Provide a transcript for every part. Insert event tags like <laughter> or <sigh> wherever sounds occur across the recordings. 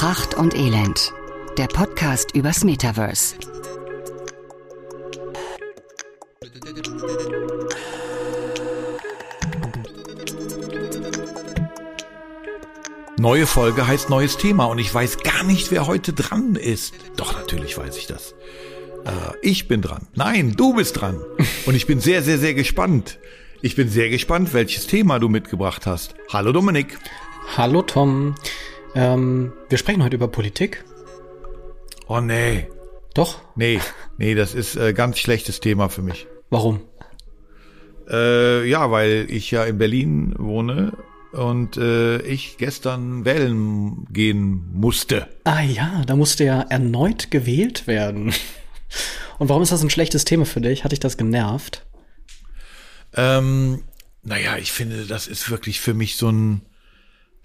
Pracht und Elend. Der Podcast übers Metaverse. Neue Folge heißt neues Thema und ich weiß gar nicht, wer heute dran ist. Doch, natürlich weiß ich das. Äh, ich bin dran. Nein, du bist dran. <laughs> Und ich bin sehr, sehr, sehr gespannt. Ich bin sehr gespannt, welches Thema du mitgebracht hast. Hallo Dominik. Hallo Tom. Ähm, wir sprechen heute über Politik. Oh nee. Doch? Nee, nee, das ist äh, ganz schlechtes Thema für mich. Warum? Äh, ja, weil ich ja in Berlin wohne und äh, ich gestern wählen gehen musste. Ah ja, da musste ja erneut gewählt werden. Und warum ist das ein schlechtes Thema für dich? Hat dich das genervt? Ähm, naja, ich finde, das ist wirklich für mich so ein,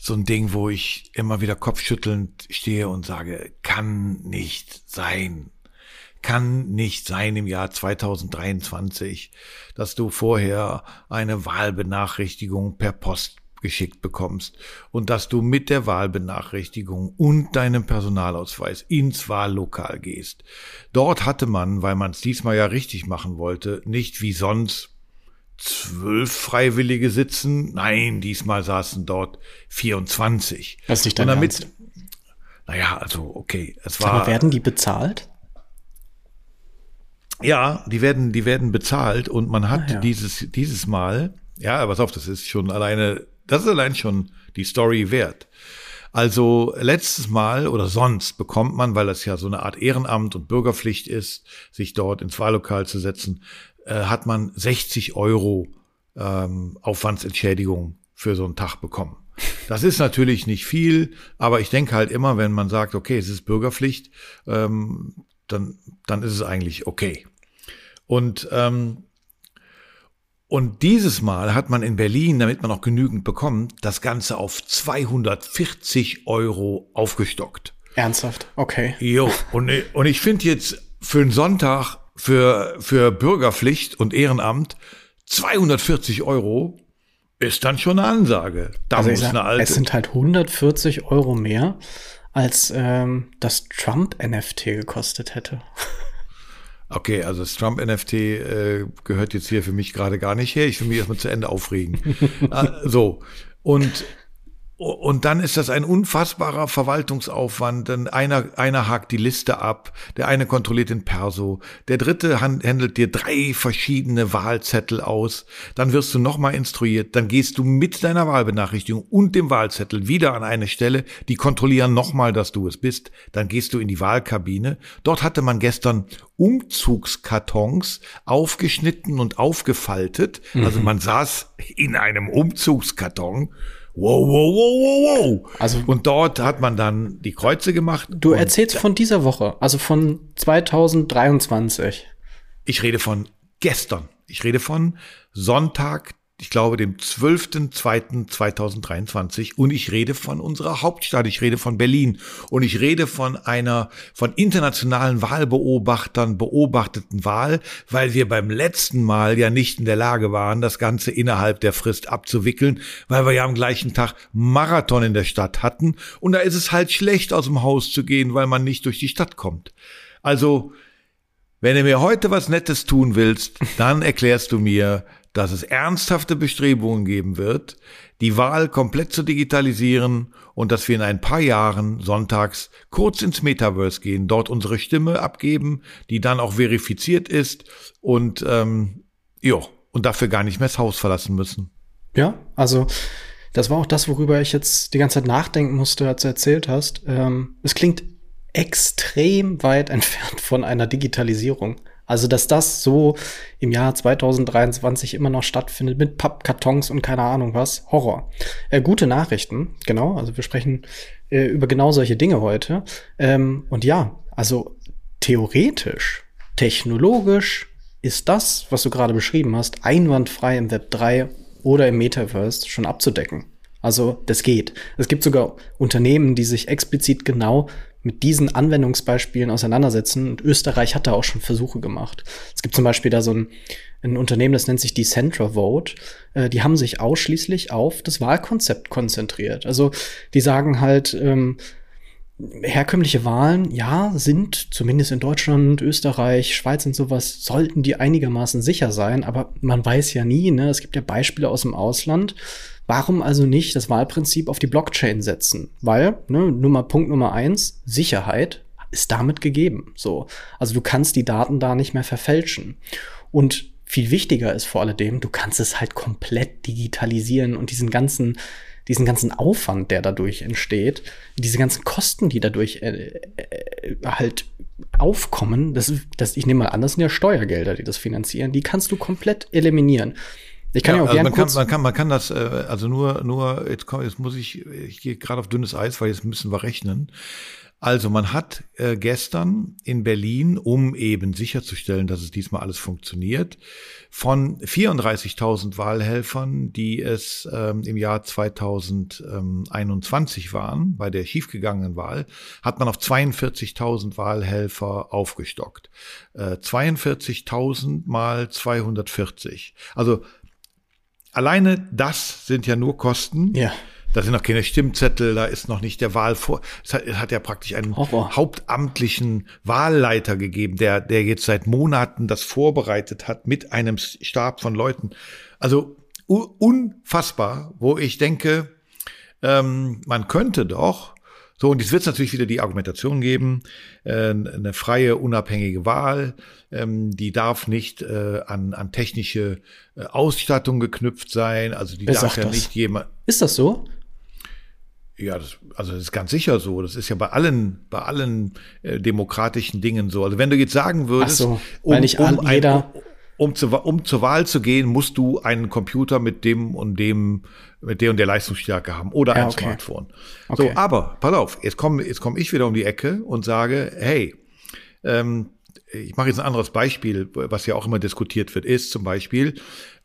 so ein Ding, wo ich immer wieder kopfschüttelnd stehe und sage, kann nicht sein. Kann nicht sein im Jahr 2023, dass du vorher eine Wahlbenachrichtigung per Post geschickt bekommst und dass du mit der Wahlbenachrichtigung und deinem Personalausweis ins Wahllokal gehst. Dort hatte man, weil man es diesmal ja richtig machen wollte, nicht wie sonst zwölf Freiwillige sitzen. Nein, diesmal saßen dort 24. Das ist nicht dein und damit, Ernst. Naja, also okay, es war. Aber werden die bezahlt? Ja, die werden, die werden bezahlt und man hat ah, ja. dieses, dieses Mal, ja, pass auf, das ist schon alleine, das ist allein schon die Story wert. Also letztes Mal oder sonst bekommt man, weil das ja so eine Art Ehrenamt und Bürgerpflicht ist, sich dort ins Wahllokal zu setzen, äh, hat man 60 Euro ähm, Aufwandsentschädigung für so einen Tag bekommen. Das ist natürlich nicht viel, aber ich denke halt immer, wenn man sagt, okay, es ist Bürgerpflicht, ähm, dann, dann ist es eigentlich okay. Und, ähm, und dieses Mal hat man in Berlin, damit man auch genügend bekommt, das Ganze auf 240 Euro aufgestockt. Ernsthaft? Okay. Jo, und, und ich finde jetzt für einen Sonntag für, für Bürgerpflicht und Ehrenamt 240 Euro ist dann schon eine Ansage. Da also muss sag, eine alte. Es sind halt 140 Euro mehr, als ähm, das Trump-NFT gekostet hätte. <laughs> Okay, also das Trump-NFT äh, gehört jetzt hier für mich gerade gar nicht her. Ich will mich erstmal zu Ende aufregen. ah, <laughs> so. Und und dann ist das ein unfassbarer Verwaltungsaufwand. Denn einer, einer hakt die Liste ab, der eine kontrolliert den Perso, der dritte handelt dir drei verschiedene Wahlzettel aus. Dann wirst du nochmal instruiert, dann gehst du mit deiner Wahlbenachrichtigung und dem Wahlzettel wieder an eine Stelle, die kontrollieren nochmal, dass du es bist. Dann gehst du in die Wahlkabine. Dort hatte man gestern Umzugskartons aufgeschnitten und aufgefaltet. Mhm. Also man saß in einem Umzugskarton wow, wow, wow, wow, wow. Also, und dort hat man dann die Kreuze gemacht. Du erzählst von dieser Woche, also von 2023. Ich rede von gestern. Ich rede von Sonntag, ich glaube, dem 12.02.2023 und ich rede von unserer Hauptstadt, ich rede von Berlin. Und ich rede von einer von internationalen Wahlbeobachtern beobachteten Wahl, weil wir beim letzten Mal ja nicht in der Lage waren, das Ganze innerhalb der Frist abzuwickeln, weil wir ja am gleichen Tag Marathon in der Stadt hatten. Und da ist es halt schlecht aus dem Haus zu gehen, weil man nicht durch die Stadt kommt. Also, wenn du mir heute was Nettes tun willst, dann erklärst du mir, dass es ernsthafte Bestrebungen geben wird, die Wahl komplett zu digitalisieren und dass wir in ein paar Jahren sonntags kurz ins Metaverse gehen, dort unsere Stimme abgeben, die dann auch verifiziert ist und ähm, ja, und dafür gar nicht mehr das Haus verlassen müssen. Ja, also das war auch das, worüber ich jetzt die ganze Zeit nachdenken musste, als du erzählt hast. Ähm, es klingt extrem weit <laughs> entfernt von einer Digitalisierung. Also, dass das so im Jahr 2023 immer noch stattfindet mit Pappkartons und keine Ahnung was. Horror. Äh, gute Nachrichten, genau. Also wir sprechen äh, über genau solche Dinge heute. Ähm, und ja, also theoretisch, technologisch ist das, was du gerade beschrieben hast, einwandfrei im Web 3 oder im Metaverse schon abzudecken. Also das geht. Es gibt sogar Unternehmen, die sich explizit genau mit diesen Anwendungsbeispielen auseinandersetzen. Und Österreich hat da auch schon Versuche gemacht. Es gibt zum Beispiel da so ein, ein Unternehmen, das nennt sich Decentra Vote. Äh, die haben sich ausschließlich auf das Wahlkonzept konzentriert. Also die sagen halt, ähm, herkömmliche Wahlen, ja, sind zumindest in Deutschland, Österreich, Schweiz und sowas, sollten die einigermaßen sicher sein, aber man weiß ja nie, ne? Es gibt ja Beispiele aus dem Ausland. Warum also nicht das Wahlprinzip auf die Blockchain setzen? Weil, ne, Nummer, Punkt Nummer eins, Sicherheit ist damit gegeben. So. Also du kannst die Daten da nicht mehr verfälschen. Und viel wichtiger ist vor alledem, du kannst es halt komplett digitalisieren und diesen ganzen diesen ganzen Aufwand, der dadurch entsteht, diese ganzen Kosten, die dadurch äh, äh, halt aufkommen, das, das, ich nehme mal an, das sind ja Steuergelder, die das finanzieren, die kannst du komplett eliminieren. Ich kann ja, ja auch also man, kann, man kann man kann das äh, also nur nur jetzt komm, jetzt muss ich ich gehe gerade auf dünnes Eis, weil jetzt müssen wir rechnen. Also man hat äh, gestern in Berlin, um eben sicherzustellen, dass es diesmal alles funktioniert, von 34.000 Wahlhelfern, die es ähm, im Jahr 2021 waren, bei der schiefgegangenen Wahl, hat man auf 42.000 Wahlhelfer aufgestockt. Äh, 42.000 mal 240. Also alleine das sind ja nur Kosten. Ja da sind noch keine Stimmzettel, da ist noch nicht der Wahlvor. Es hat, es hat ja praktisch einen Horror. hauptamtlichen Wahlleiter gegeben, der, der jetzt seit Monaten das vorbereitet hat mit einem Stab von Leuten. Also unfassbar, wo ich denke, ähm, man könnte doch so, und jetzt wird es natürlich wieder die Argumentation geben, äh, eine freie, unabhängige Wahl, ähm, die darf nicht äh, an, an technische äh, Ausstattung geknüpft sein, also die Wer darf ja das? nicht jemand. Ist das so? Ja, das, also das ist ganz sicher so. Das ist ja bei allen, bei allen äh, demokratischen Dingen so. Also wenn du jetzt sagen würdest, so, um, nicht um, ein, jeder um, um, zu, um zur Wahl zu gehen, musst du einen Computer mit dem und dem, mit der und der Leistungsstärke haben oder ja, ein okay. Smartphone. Okay. So, aber pass auf, jetzt komme jetzt komm ich wieder um die Ecke und sage, hey, ähm, ich mache jetzt ein anderes Beispiel, was ja auch immer diskutiert wird, ist zum Beispiel,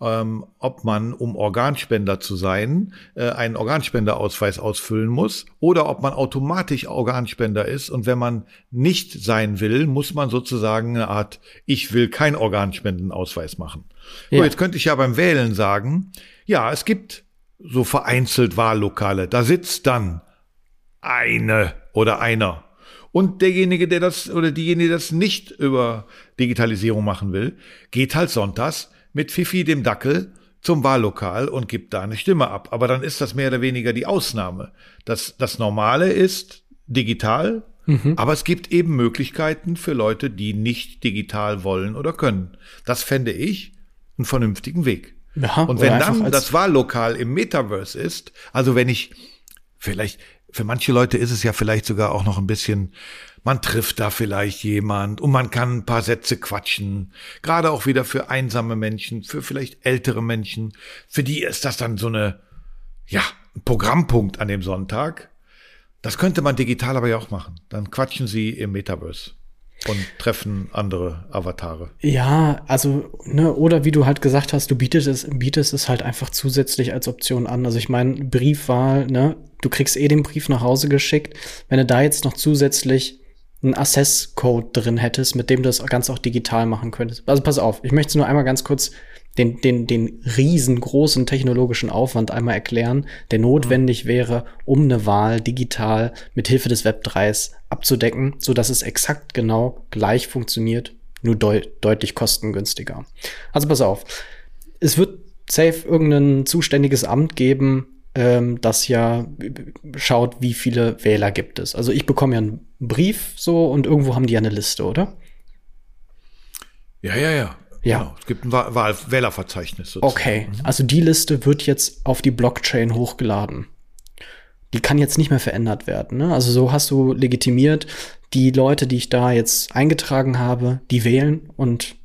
ähm, ob man, um Organspender zu sein, äh, einen Organspenderausweis ausfüllen muss oder ob man automatisch Organspender ist und wenn man nicht sein will, muss man sozusagen eine Art Ich will kein Organspendenausweis machen. Ja. So, jetzt könnte ich ja beim Wählen sagen, ja, es gibt so vereinzelt Wahllokale, da sitzt dann eine oder einer und derjenige, der das oder diejenige, die das nicht über Digitalisierung machen will, geht halt sonntags mit Fifi dem Dackel zum Wahllokal und gibt da eine Stimme ab. Aber dann ist das mehr oder weniger die Ausnahme. Das, das Normale ist digital, mhm. aber es gibt eben Möglichkeiten für Leute, die nicht digital wollen oder können. Das fände ich einen vernünftigen Weg. Ja, und wenn dann das Wahllokal im Metaverse ist, also wenn ich vielleicht, für manche Leute ist es ja vielleicht sogar auch noch ein bisschen, man trifft da vielleicht jemand und man kann ein paar Sätze quatschen. Gerade auch wieder für einsame Menschen, für vielleicht ältere Menschen. Für die ist das dann so eine, ja, ein Programmpunkt an dem Sonntag. Das könnte man digital aber ja auch machen. Dann quatschen sie im Metaverse und treffen andere Avatare. Ja, also, ne, oder wie du halt gesagt hast, du bietest es, bietest es halt einfach zusätzlich als Option an. Also ich meine, Briefwahl, ne, du kriegst eh den Brief nach Hause geschickt. Wenn du da jetzt noch zusätzlich einen Access-Code drin hättest, mit dem du das Ganze auch digital machen könntest. Also pass auf, ich möchte nur einmal ganz kurz den, den, den riesengroßen technologischen Aufwand einmal erklären, der notwendig wäre, um eine Wahl digital mit Hilfe des Web 3s abzudecken, so dass es exakt genau gleich funktioniert, nur deut deutlich kostengünstiger. Also pass auf. Es wird safe irgendein zuständiges Amt geben, ähm, das ja schaut, wie viele Wähler gibt es. Also ich bekomme ja einen Brief so und irgendwo haben die ja eine Liste, oder? Ja, ja, ja. Ja. Genau. Es gibt ein Wahl Wählerverzeichnis. Sozusagen. Okay, mhm. also die Liste wird jetzt auf die Blockchain hochgeladen. Die kann jetzt nicht mehr verändert werden. Ne? Also so hast du legitimiert, die Leute, die ich da jetzt eingetragen habe, die wählen und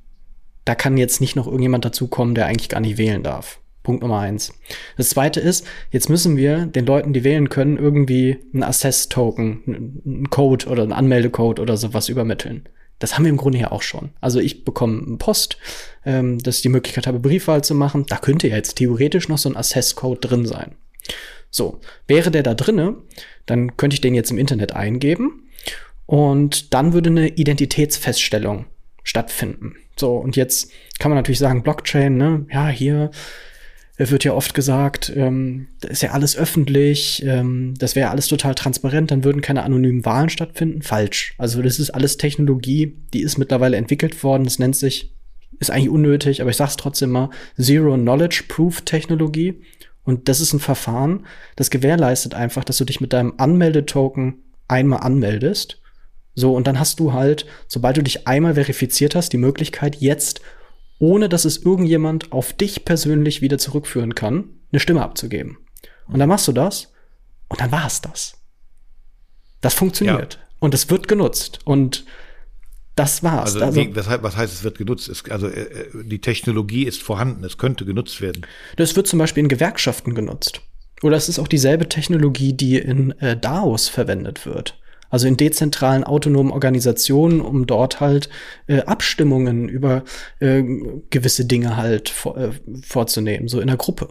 da kann jetzt nicht noch irgendjemand dazukommen, der eigentlich gar nicht wählen darf. Punkt Nummer eins. Das zweite ist, jetzt müssen wir den Leuten, die wählen können, irgendwie einen Access-Token, einen Code oder einen Anmeldecode oder sowas übermitteln. Das haben wir im Grunde ja auch schon. Also ich bekomme Post, ähm, dass ich die Möglichkeit habe, Briefwahl zu machen. Da könnte ja jetzt theoretisch noch so ein Access-Code drin sein. So, wäre der da drinne, dann könnte ich den jetzt im Internet eingeben und dann würde eine Identitätsfeststellung stattfinden. So, und jetzt kann man natürlich sagen, Blockchain, ne, ja, hier Es wird ja oft gesagt, ähm, das ist ja alles öffentlich, ähm, das wäre alles total transparent, dann würden keine anonymen Wahlen stattfinden. Falsch. Also das ist alles Technologie, die ist mittlerweile entwickelt worden. Das nennt sich, ist eigentlich unnötig, aber ich sag's trotzdem mal, Zero Knowledge Proof Technologie. Und das ist ein Verfahren, das gewährleistet einfach, dass du dich mit deinem Anmeldetoken einmal anmeldest. So, und dann hast du halt, sobald du dich einmal verifiziert hast, die Möglichkeit, jetzt ohne dass es irgendjemand auf dich persönlich wieder zurückführen kann, eine Stimme abzugeben. Und dann machst du das und dann war es das. Das funktioniert. Ja. Und es wird genutzt. Und das war's. Also, also was, was, heißt, es wird genutzt? Es, also äh, äh, die Technologie ist vorhanden, es könnte genutzt werden. Das wird zum Beispiel in Gewerkschaften genutzt. Oder es ist auch dieselbe Technologie, die in äh, DAOs verwendet wird also in dezentralen autonomen Organisationen, um dort halt äh, Abstimmungen über äh, gewisse Dinge halt vor, äh, vorzunehmen, so in der Gruppe.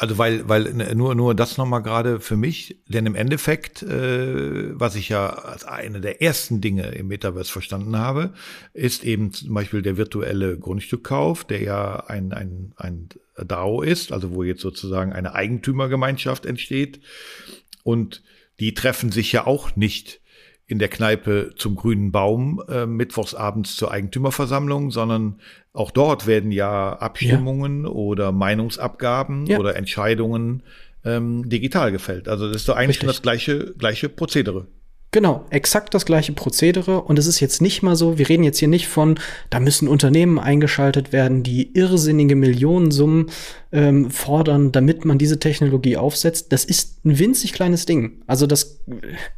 Also weil, weil nur, nur das nochmal gerade für mich, denn im Endeffekt, äh, was ich ja als eine der ersten Dinge im Metaverse verstanden habe, ist eben zum Beispiel der virtuelle Grundstückkauf, der ja ein, ein, ein DAO ist, also wo jetzt sozusagen eine Eigentümergemeinschaft entsteht. Und die treffen sich ja auch nicht in der Kneipe zum grünen Baum äh, mittwochsabends zur Eigentümerversammlung, sondern auch dort werden ja Abstimmungen ja. oder Meinungsabgaben ja. oder Entscheidungen ähm, digital gefällt. Also das ist doch eigentlich das gleiche, gleiche Prozedere. Genau, exakt das gleiche Prozedere. Und es ist jetzt nicht mal so, wir reden jetzt hier nicht von, da müssen Unternehmen eingeschaltet werden, die irrsinnige Millionensummen ähm, fordern, damit man diese Technologie aufsetzt. Das ist ein winzig kleines Ding. Also das,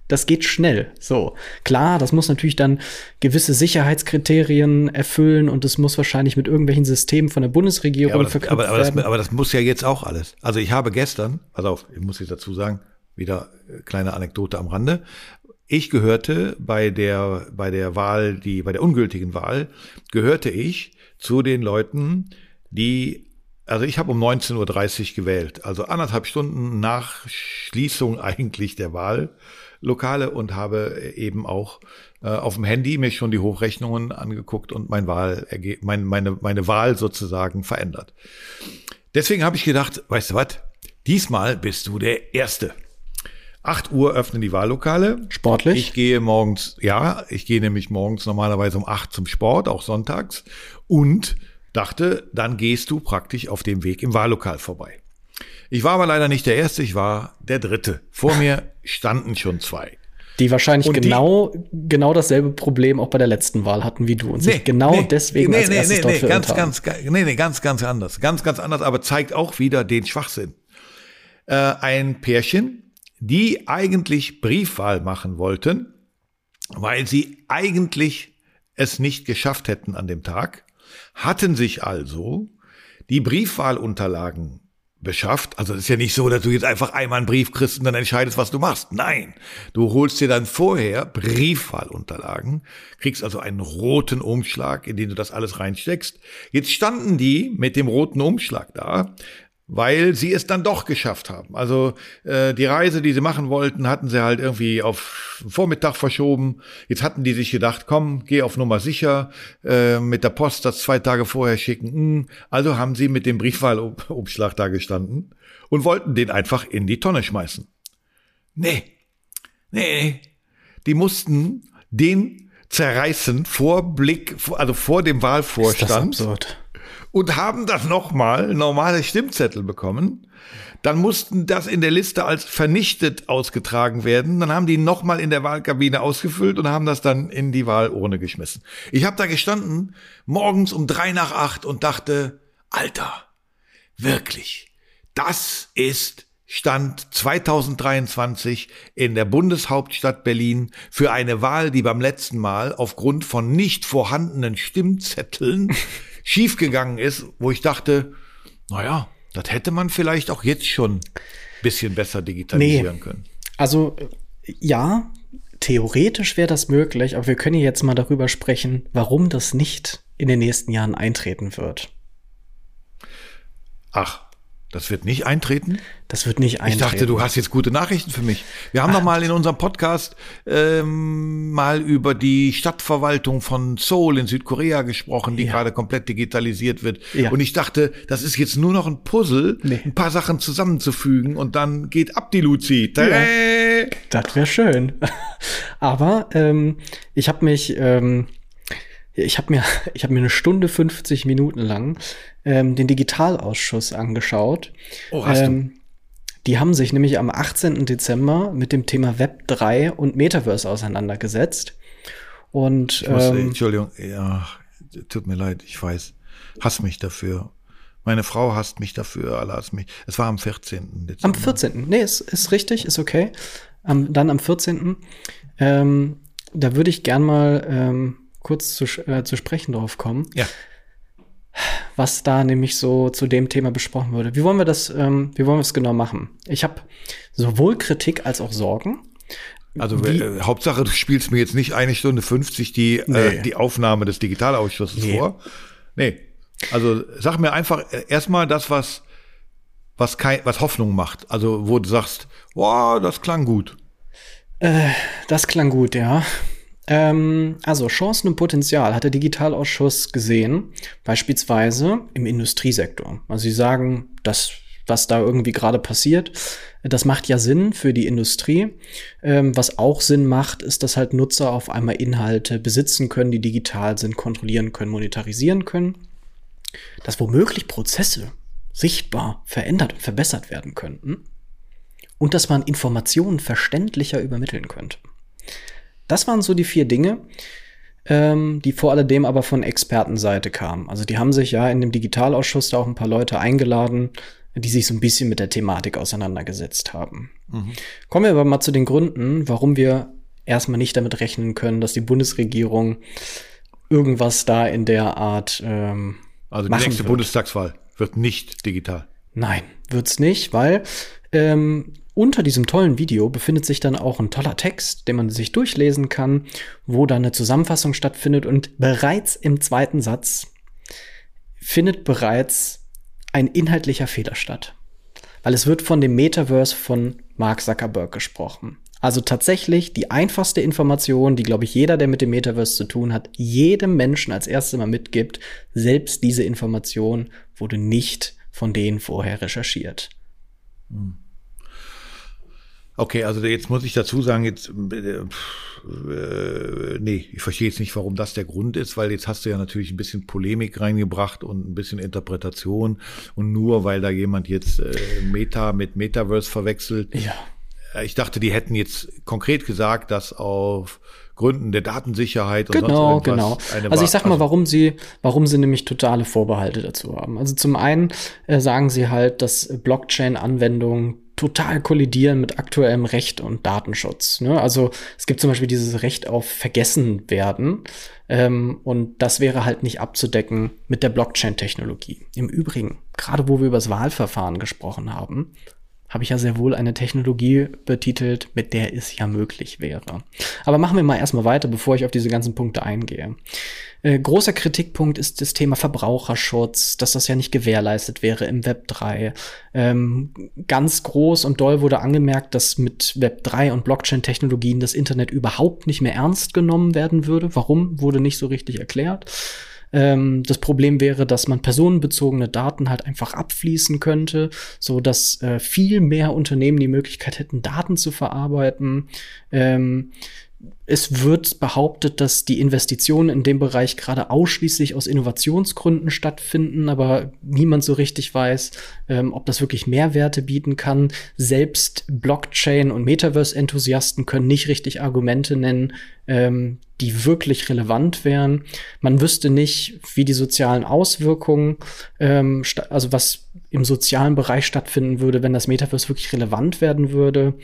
das geht schnell. So, klar, das muss natürlich dann gewisse Sicherheitskriterien erfüllen und es muss wahrscheinlich mit irgendwelchen Systemen von der Bundesregierung ja, aber, das, aber, aber, das, aber das muss ja jetzt auch alles. Also ich habe gestern, pass auf, ich muss jetzt dazu sagen, wieder äh, kleine Anekdote am Rande. Ich gehörte bei der, bei der Wahl, die, bei der ungültigen Wahl, gehörte ich zu den Leuten, die, also ich habe um 19.30 Uhr gewählt, also anderthalb Stunden nach Schließung <laughs> eigentlich der Wahllokale und habe eben auch äh, auf dem Handy mir schon die Hochrechnungen angeguckt und mein Wahl, mein, meine, meine Wahl sozusagen verändert. Deswegen habe ich gedacht, weißt du was, diesmal bist du der Erste. 8 Uhr öffnen die Wahllokale. Sportlich? Ich gehe morgens, ja, ich gehe nämlich morgens normalerweise um 8 zum Sport, auch sonntags. Und dachte, dann gehst du praktisch auf dem Weg im Wahllokal vorbei. Ich war aber leider nicht der Erste, ich war der Dritte. Vor mir standen schon zwei. Die wahrscheinlich und genau, die, genau dasselbe Problem auch bei der letzten Wahl hatten wie du und nee, sich genau nee, deswegen nee, als erstes nee, dort nee, ganz, ganz, nee, nee, ganz, ganz anders. Ganz, ganz anders, aber zeigt auch wieder den Schwachsinn. Äh, ein Pärchen, die eigentlich Briefwahl machen wollten, weil sie eigentlich es nicht geschafft hätten an dem Tag, hatten sich also die Briefwahlunterlagen beschafft. Also es ist ja nicht so, dass du jetzt einfach einmal einen Brief kriegst und dann entscheidest, was du machst. Nein, du holst dir dann vorher Briefwahlunterlagen, kriegst also einen roten Umschlag, in den du das alles reinsteckst. Jetzt standen die mit dem roten Umschlag da, weil sie es dann doch geschafft haben. Also äh, die Reise, die sie machen wollten, hatten sie halt irgendwie auf Vormittag verschoben. Jetzt hatten die sich gedacht, komm, geh auf Nummer sicher, äh, mit der Post das zwei Tage vorher schicken. Hm. Also haben sie mit dem Briefwahlumschlag da gestanden und wollten den einfach in die Tonne schmeißen. Nee, nee, die mussten den zerreißen vor Blick, also vor dem Wahlvorstand. Ist das absurd und haben dann nochmal normale Stimmzettel bekommen. Dann mussten das in der Liste als vernichtet ausgetragen werden. Dann haben die nochmal in der Wahlkabine ausgefüllt und haben das dann in die Wahlurne geschmissen. Ich habe da gestanden, morgens um drei nach acht und dachte, Alter, wirklich, das ist Stand 2023 in der Bundeshauptstadt Berlin für eine Wahl, die beim letzten Mal aufgrund von nicht vorhandenen Stimmzetteln <laughs> schiefgegangen ist, wo ich dachte, naja, das hätte man vielleicht auch jetzt schon bisschen besser digitalisieren nee. können. Also ja, theoretisch wäre das möglich, aber wir können jetzt mal darüber sprechen, warum das nicht in den nächsten Jahren eintreten wird. Ach, Das wird nicht eintreten? Das wird nicht eintreten. Ich dachte, du hast jetzt gute Nachrichten für mich. Wir haben Ach. doch mal in unserem Podcast ähm, mal über die Stadtverwaltung von Seoul in Südkorea gesprochen, die ja. gerade komplett digitalisiert wird. Ja. Und ich dachte, das ist jetzt nur noch ein Puzzle, nee. ein paar Sachen zusammenzufügen und dann geht ab die Luzi. Ja. Das wäre schön. <laughs> Aber ähm, ich habe mich... Ähm, ich habe mir, <laughs> ich mir eine Stunde 50 Minuten lang ähm, den Digitalausschuss angeschaut. Oh, hast ähm, du? Die haben sich nämlich am 18. Dezember mit dem Thema Web 3 und Metaverse auseinandergesetzt. Und muss, ähm, Entschuldigung, ja, tut mir leid, ich weiß. Hass mich dafür. Meine Frau hasst mich dafür, alle hasst mich. Es war am 14. Dezember. Am 14. Nee, ist, ist richtig, ist okay. Um, dann am 14. Ähm, da würde ich gern mal ähm, kurz zu, äh, zu sprechen drauf kommen. Ja. Was da nämlich so zu dem Thema besprochen wurde. Wie wollen wir das, ähm, wie wollen wir es genau machen? Ich habe sowohl Kritik als auch Sorgen. Also wie, äh, Hauptsache, du spielst mir jetzt nicht eine Stunde 50 die, äh, nee. äh, die Aufnahme des Digitalausschusses nee. vor. Nee. Also sag mir einfach äh, erstmal das, was, was, kein, was Hoffnung macht. Also wo du sagst, wow, das klang gut. Äh, das klang gut, ja. Ähm, also Chancen und Potenzial hat der Digitalausschuss gesehen, beispielsweise im Industriesektor. Also sie sagen, dass was da irgendwie gerade passiert. Das macht ja Sinn für die Industrie. Ähm, was auch Sinn macht, ist, dass halt Nutzer auf einmal Inhalte besitzen können, die digital sind, kontrollieren können, monetarisieren können. Dass womöglich Prozesse sichtbar verändert und verbessert werden könnten. Und dass man Informationen verständlicher übermitteln könnte. Das waren so die vier Dinge, ähm, die vor alledem aber von Expertenseite kamen. Also die haben sich ja in dem Digitalausschuss da auch ein paar Leute eingeladen, die sich so ein bisschen mit der Thematik auseinandergesetzt haben. Mhm. Kommen wir aber mal zu den Gründen, warum wir erstmal nicht damit rechnen können, dass die Bundesregierung irgendwas da in der Art ähm, Also die nächste wird. Bundestagswahl wird nicht digital. Nein, wird's nicht, weil ähm, unter diesem tollen Video befindet sich dann auch ein toller Text, den man sich durchlesen kann, wo dann eine Zusammenfassung stattfindet und bereits im zweiten Satz findet bereits ein inhaltlicher Fehler statt. Weil es wird von dem Metaverse von Mark Zuckerberg gesprochen. Also tatsächlich die einfachste Information, die, glaube ich, jeder, der mit dem Metaverse zu tun hat, jedem Menschen als erstes mal mitgibt, selbst diese Information wurde nicht von denen vorher recherchiert. Hm. Okay, also jetzt muss ich dazu sagen, jetzt äh, äh, nee, ich verstehe jetzt nicht, warum das der Grund ist, weil jetzt hast du ja natürlich ein bisschen Polemik reingebracht und ein bisschen Interpretation und nur weil da jemand jetzt äh, Meta mit Metaverse verwechselt. Ja. Äh, ich dachte, die hätten jetzt konkret gesagt, dass auf Gründen der Datensicherheit und genau, genau. Also ich sag mal, warum sie, warum sie nämlich totale Vorbehalte dazu haben. Also zum einen äh, sagen sie halt, dass Blockchain-Anwendungen total kollidieren mit aktuellem Recht und Datenschutz. Ne? Also es gibt zum Beispiel dieses Recht auf Vergessen werden ähm, und das wäre halt nicht abzudecken mit der Blockchain-Technologie. Im Übrigen, gerade wo wir über das Wahlverfahren gesprochen haben, habe ich ja sehr wohl eine Technologie betitelt, mit der es ja möglich wäre. Aber machen wir mal erstmal weiter, bevor ich auf diese ganzen Punkte eingehe. Äh, großer Kritikpunkt ist das Thema Verbraucherschutz, dass das ja nicht gewährleistet wäre im Web 3. Ähm, ganz groß und doll wurde angemerkt, dass mit Web 3 und Blockchain-Technologien das Internet überhaupt nicht mehr ernst genommen werden würde. Warum, wurde nicht so richtig erklärt. Ähm, das Problem wäre, dass man personenbezogene Daten halt einfach abfließen könnte, so dass äh, viel mehr Unternehmen die Möglichkeit hätten, Daten zu verarbeiten. Ähm, es wird behauptet, dass die Investitionen in dem Bereich gerade ausschließlich aus Innovationsgründen stattfinden, aber niemand so richtig weiß, ähm, ob das wirklich Mehrwerte bieten kann. Selbst Blockchain- und Metaverse-Enthusiasten können nicht richtig Argumente nennen, ähm, die wirklich relevant wären. Man wüsste nicht, wie die sozialen Auswirkungen, ähm, also was im sozialen Bereich stattfinden würde, wenn das Metaverse wirklich relevant werden würde.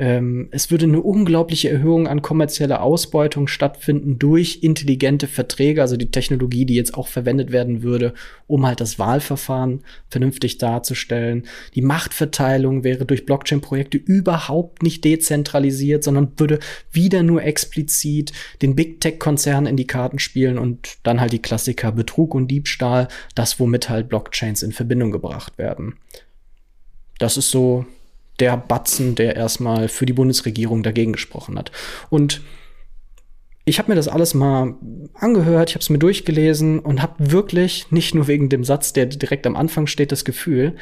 Ähm, es würde eine unglaubliche Erhöhung an kommerzieller Ausbeutung stattfinden durch intelligente Verträge, also die Technologie, die jetzt auch verwendet werden würde, um halt das Wahlverfahren vernünftig darzustellen. Die Machtverteilung wäre durch Blockchain-Projekte überhaupt nicht dezentralisiert, sondern würde wieder nur explizit den Big Tech-Konzernen in die Karten spielen und dann halt die Klassiker Betrug und Diebstahl, das womit halt Blockchains in Verbindung gebracht werden. das ist so der Batzen, der erstmal für die Bundesregierung dagegen gesprochen hat. Und ich habe mir das alles mal angehört, ich habe es mir durchgelesen und habe wirklich nicht nur wegen dem Satz, der direkt am Anfang steht, das Gefühl,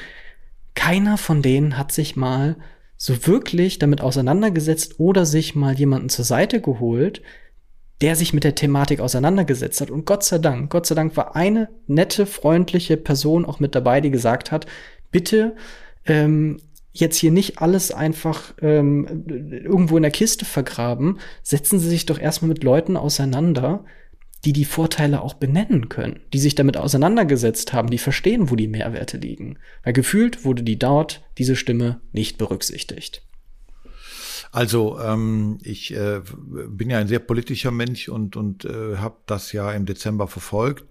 keiner von denen hat sich mal so wirklich damit auseinandergesetzt oder sich mal jemanden zur Seite geholt, der sich mit der Thematik auseinandergesetzt hat. Und Gott sei Dank, Gott sei Dank war eine nette, freundliche Person auch mit dabei, die gesagt hat, bitte ähm, jetzt hier nicht alles einfach ähm, irgendwo in der Kiste vergraben. Setzen Sie sich doch erstmal mit Leuten auseinander, die die Vorteile auch benennen können, die sich damit auseinandergesetzt haben, die verstehen, wo die Mehrwerte liegen. Weil gefühlt wurde die dort, diese Stimme, nicht berücksichtigt. Also ähm, ich äh, bin ja ein sehr politischer Mensch und, und äh, habe das ja im Dezember verfolgt.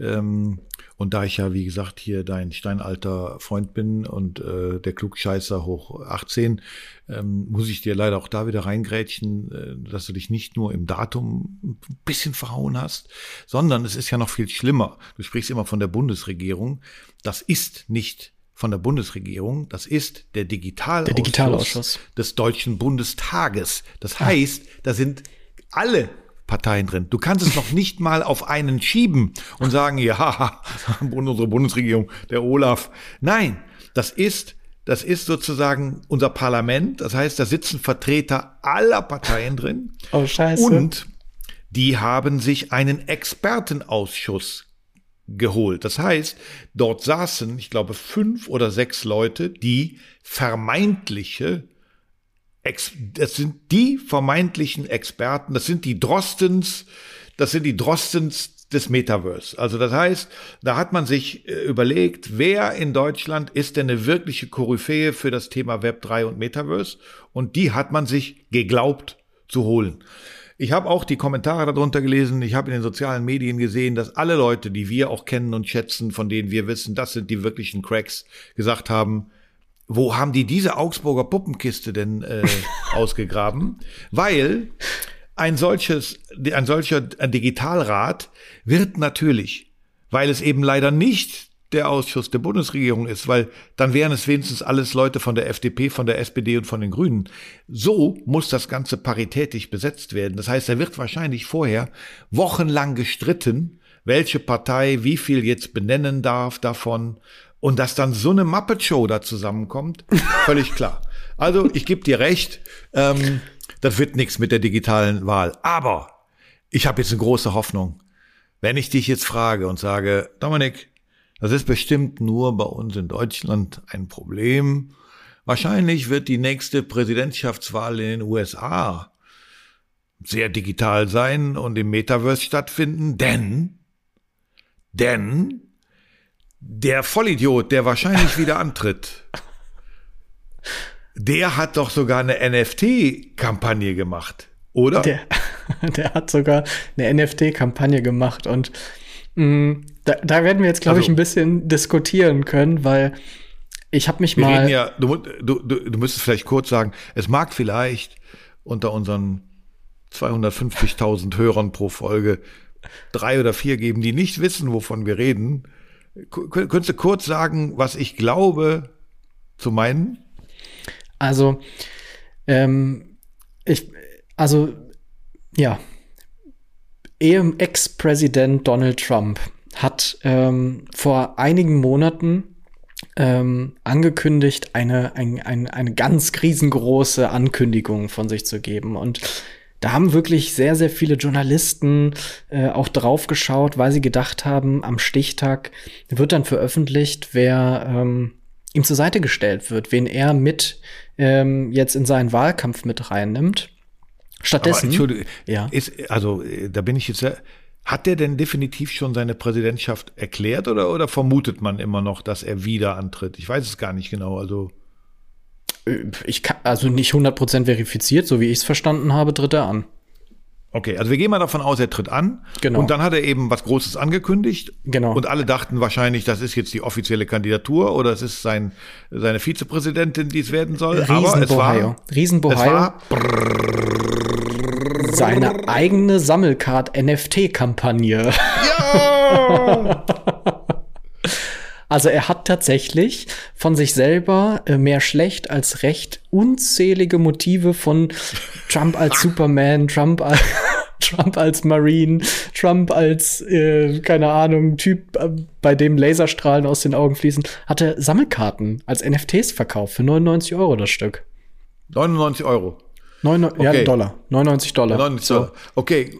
Ähm, und da ich ja, wie gesagt, hier dein steinalter Freund bin und äh, der Klugscheißer hoch 18, ähm, muss ich dir leider auch da wieder reingrätschen, äh, dass du dich nicht nur im Datum ein bisschen verhauen hast, sondern es ist ja noch viel schlimmer. Du sprichst immer von der Bundesregierung. Das ist nicht von der Bundesregierung. Das ist der Digitalausschuss, der Digitalausschuss. des Deutschen Bundestages. Das heißt, da sind alle Parteien drin. Du kannst es noch nicht mal auf einen schieben und sagen, ja, <laughs> unsere Bundesregierung, der Olaf. Nein, das ist, das ist sozusagen unser Parlament. Das heißt, da sitzen Vertreter aller Parteien drin. Oh, scheiße. Und die haben sich einen Expertenausschuss geholt. Das heißt, dort saßen, ich glaube, fünf oder sechs Leute, die vermeintliche, das sind die vermeintlichen Experten, das sind die Drostens, das sind die Drostens des Metaverse. Also das heißt, da hat man sich äh, überlegt, wer in Deutschland ist denn eine wirkliche Koryphäe für das Thema Web 3 und Metaverse und die hat man sich geglaubt zu holen. Ich habe auch die Kommentare darunter gelesen. Ich habe in den sozialen Medien gesehen, dass alle Leute, die wir auch kennen und schätzen, von denen wir wissen, das sind die wirklichen Cracks, gesagt haben, wo haben die diese Augsburger Puppenkiste denn äh, <laughs> ausgegraben? Weil ein solches, ein solcher Digitalrat wird natürlich, weil es eben leider nicht der Ausschuss der Bundesregierung ist, weil dann wären es wenigstens alles Leute von der FDP, von der SPD und von den Grünen. So muss das Ganze paritätisch besetzt werden. Das heißt, da wird wahrscheinlich vorher wochenlang gestritten, welche Partei wie viel jetzt benennen darf davon. Und dass dann so eine Muppet-Show da zusammenkommt, völlig klar. Also, ich gebe dir recht, ähm, das wird nichts mit der digitalen Wahl. Aber ich habe jetzt eine große Hoffnung. Wenn ich dich jetzt frage und sage, Dominik, das ist bestimmt nur bei uns in Deutschland ein Problem. Wahrscheinlich wird die nächste Präsidentschaftswahl in den USA sehr digital sein und im Metaverse stattfinden, denn, denn der Vollidiot, der wahrscheinlich wieder antritt, der hat doch sogar eine NFT-Kampagne gemacht, oder? Der, <laughs> der hat sogar eine NFT-Kampagne gemacht und mh, mm, da, da werden wir jetzt, glaube also, ich, ein bisschen diskutieren können, weil ich habe mich wir mal. Reden ja, du, du, du, du müsstest vielleicht kurz sagen, es mag vielleicht unter unseren 250.000 Hörern pro Folge drei oder vier geben, die nicht wissen, wovon wir reden. Könntest du kurz sagen, was ich glaube zu meinen? Also, ähm, ich, also, ja, Ex-Präsident Donald Trump hat ähm, vor einigen Monaten ähm, angekündigt, eine, ein, ein, eine ganz riesengroße Ankündigung von sich zu geben. Und da haben wirklich sehr, sehr viele Journalisten äh, auch drauf geschaut, weil sie gedacht haben, am Stichtag wird dann veröffentlicht, wer ähm, ihm zur Seite gestellt wird, wen er mit ähm, jetzt in seinen Wahlkampf mit reinnimmt. Stattdessen. Aber, ja. ist, also äh, da bin ich jetzt sehr hat der denn definitiv schon seine Präsidentschaft erklärt oder, oder vermutet man immer noch, dass er wieder antritt? Ich weiß es gar nicht genau. Also äh, ich kann also nicht 100% verifiziert, so wie ich es verstanden habe, tritt er an. Okay, also wir gehen mal davon aus, er tritt an. Genau. Und dann hat er eben was Großes angekündigt. Genau. Und alle dachten wahrscheinlich, das ist jetzt die offizielle Kandidatur oder es ist sein, seine Vizepräsidentin, die es werden soll. Riesen Aber es war, Riesenbohio. Es war seine eigene Sammelcard-NFT-Kampagne. Ja! <laughs> Also er hat tatsächlich von sich selber äh, mehr schlecht als recht unzählige Motive von Trump als Superman, Trump als <laughs> Trump als Marine, Trump als, äh, keine Ahnung, Typ, äh, bei dem Laserstrahlen aus den Augen fließen, hatte Sammelkarten als NFTs verkauft für 99 Euro das Stück. 99 Euro. 99, okay. Ja, Dollar. 99 Dollar. 99 Dollar. Okay,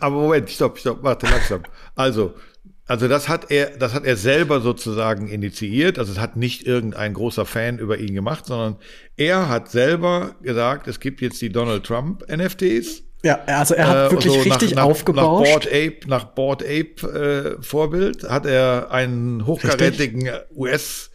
aber Moment, stopp, stopp, warte langsam. Also, also das hat er, das hat er selber sozusagen initiiert. Also es hat nicht irgendein großer Fan über ihn gemacht, sondern er hat selber gesagt, es gibt jetzt die Donald Trump NFTs ja, also er hat äh, wirklich so richtig nach, aufgebaut. Nach Board Ape, nach Board Ape äh, Vorbild hat er einen hochkarätigen US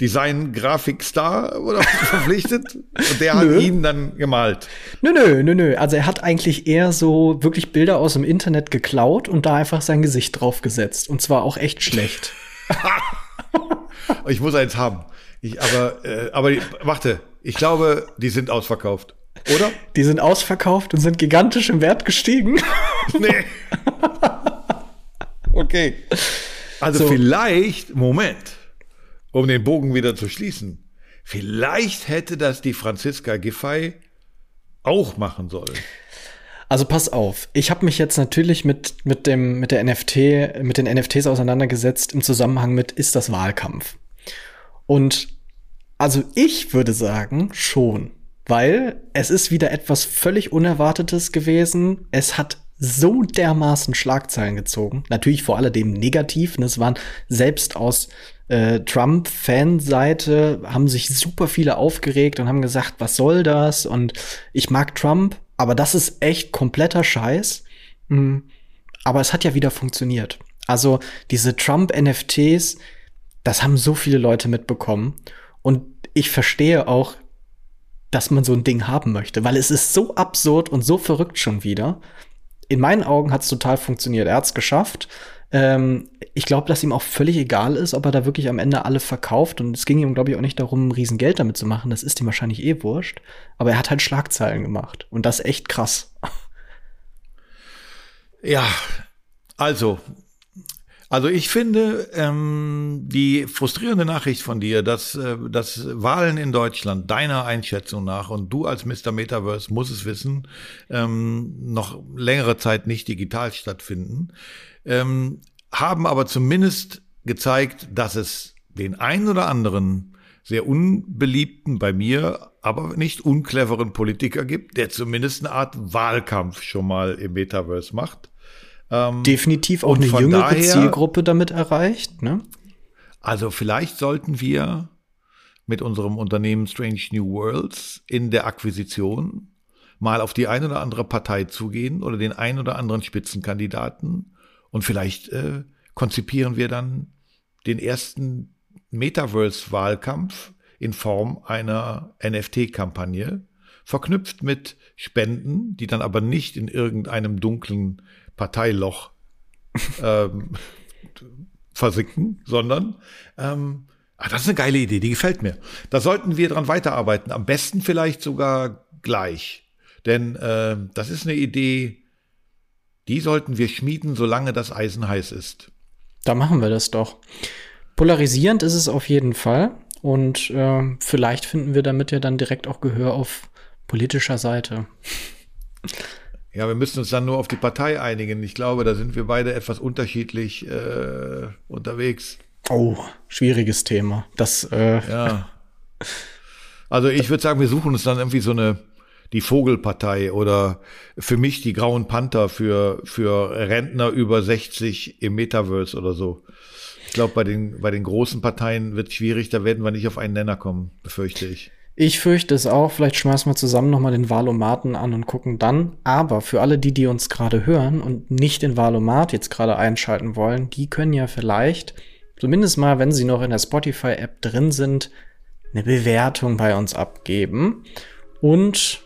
Design Grafik Star oder <laughs> verpflichtet und der hat ihn dann gemalt. Nö, nö, nö, nö. Also er hat eigentlich eher so wirklich Bilder aus dem Internet geklaut und da einfach sein Gesicht drauf gesetzt und zwar auch echt schlecht. <laughs> <laughs> ich muss eins haben. Ich, aber, äh, aber warte, ich glaube, die sind ausverkauft. Oder? Die sind ausverkauft und sind gigantisch im Wert gestiegen. Nee. okay. Also so. vielleicht, Moment, um den Bogen wieder zu schließen, vielleicht hätte das die Franziska Giffey auch machen sollen. Also pass auf, ich habe mich jetzt natürlich mit, mit, dem, mit der NFT, mit den NFTs auseinandergesetzt im Zusammenhang mit, ist das Wahlkampf? Und also ich würde sagen, schon weil es ist wieder etwas völlig Unerwartetes gewesen. Es hat so dermaßen Schlagzeilen gezogen. Natürlich vor allem negativ. Und es waren selbst aus äh, Trump-Fanseite haben sich super viele aufgeregt und haben gesagt, was soll das? Und ich mag Trump, aber das ist echt kompletter Scheiß. Mhm. Aber es hat ja wieder funktioniert. Also diese Trump-NFTs, das haben so viele Leute mitbekommen. Und ich verstehe auch, dass man so ein Ding haben möchte, weil es ist so absurd und so verrückt schon wieder. In meinen Augen hat es total funktioniert. Er hat es geschafft. Ähm, ich glaube, dass ihm auch völlig egal ist, ob er da wirklich am Ende alle verkauft. Und es ging ihm, glaube ich, auch nicht darum, ein Riesengeld damit zu machen. Das ist ihm wahrscheinlich eh wurscht. Aber er hat halt Schlagzeilen gemacht. Und das echt krass. <laughs> Ja, also also ich finde ähm, die frustrierende Nachricht von dir, dass, äh, dass Wahlen in Deutschland deiner Einschätzung nach und du als Mr. Metaverse muss es wissen, ähm, noch längere Zeit nicht digital stattfinden, ähm, haben aber zumindest gezeigt, dass es den einen oder anderen sehr unbeliebten bei mir, aber nicht uncleveren Politiker gibt, der zumindest eine Art Wahlkampf schon mal im Metaverse macht. Ähm, Definitiv auch eine jüngere daher, Zielgruppe damit erreicht. Ne? Also vielleicht sollten wir mit unserem Unternehmen Strange New Worlds in der Akquisition mal auf die eine oder andere Partei zugehen oder den ein oder anderen Spitzenkandidaten und vielleicht äh, konzipieren wir dann den ersten Metaverse-Wahlkampf in Form einer NFT-Kampagne, verknüpft mit Spenden, die dann aber nicht in irgendeinem dunklen Parteiloch ähm, <laughs> versinken, sondern ähm, ach, das ist eine geile Idee, die gefällt mir. Da sollten wir dran weiterarbeiten, am besten vielleicht sogar gleich. Denn äh, das ist eine Idee, die sollten wir schmieden, solange das Eisen heiß ist. Da machen wir das doch. Polarisierend ist es auf jeden Fall. Und äh, vielleicht finden wir damit ja dann direkt auch Gehör auf politischer Seite. Ja, wir müssen uns dann nur auf die Partei einigen. Ich glaube, da sind wir beide etwas unterschiedlich äh, unterwegs. Oh, schwieriges Thema. Das, äh ja. Also ich würde sagen, wir suchen uns dann irgendwie so eine die Vogelpartei oder für mich die Grauen Panther für, für Rentner über 60 im Metaverse oder so. Ich glaube, bei den, bei den großen Parteien wird es schwierig, da werden wir nicht auf einen Nenner kommen, befürchte ich. Ich fürchte es auch. Vielleicht schmeißen wir zusammen nochmal den Valomaten an und gucken dann. Aber für alle die, die uns gerade hören und nicht den Valomat jetzt gerade einschalten wollen, die können ja vielleicht, zumindest mal, wenn sie noch in der Spotify-App drin sind, eine Bewertung bei uns abgeben und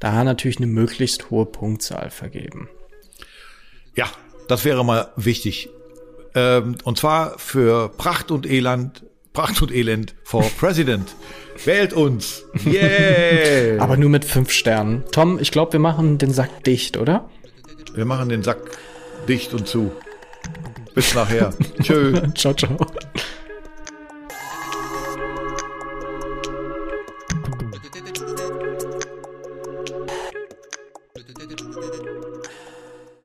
da natürlich eine möglichst hohe Punktzahl vergeben. Ja, das wäre mal wichtig. Ähm, und zwar für Pracht und Elend, Pracht und Elend for <laughs> President. Wählt uns. Yeah. Aber nur mit fünf Sternen. Tom, ich glaube, wir machen den Sack dicht, oder? Wir machen den Sack dicht und zu. Bis nachher. Tschö. <laughs> ciao, ciao.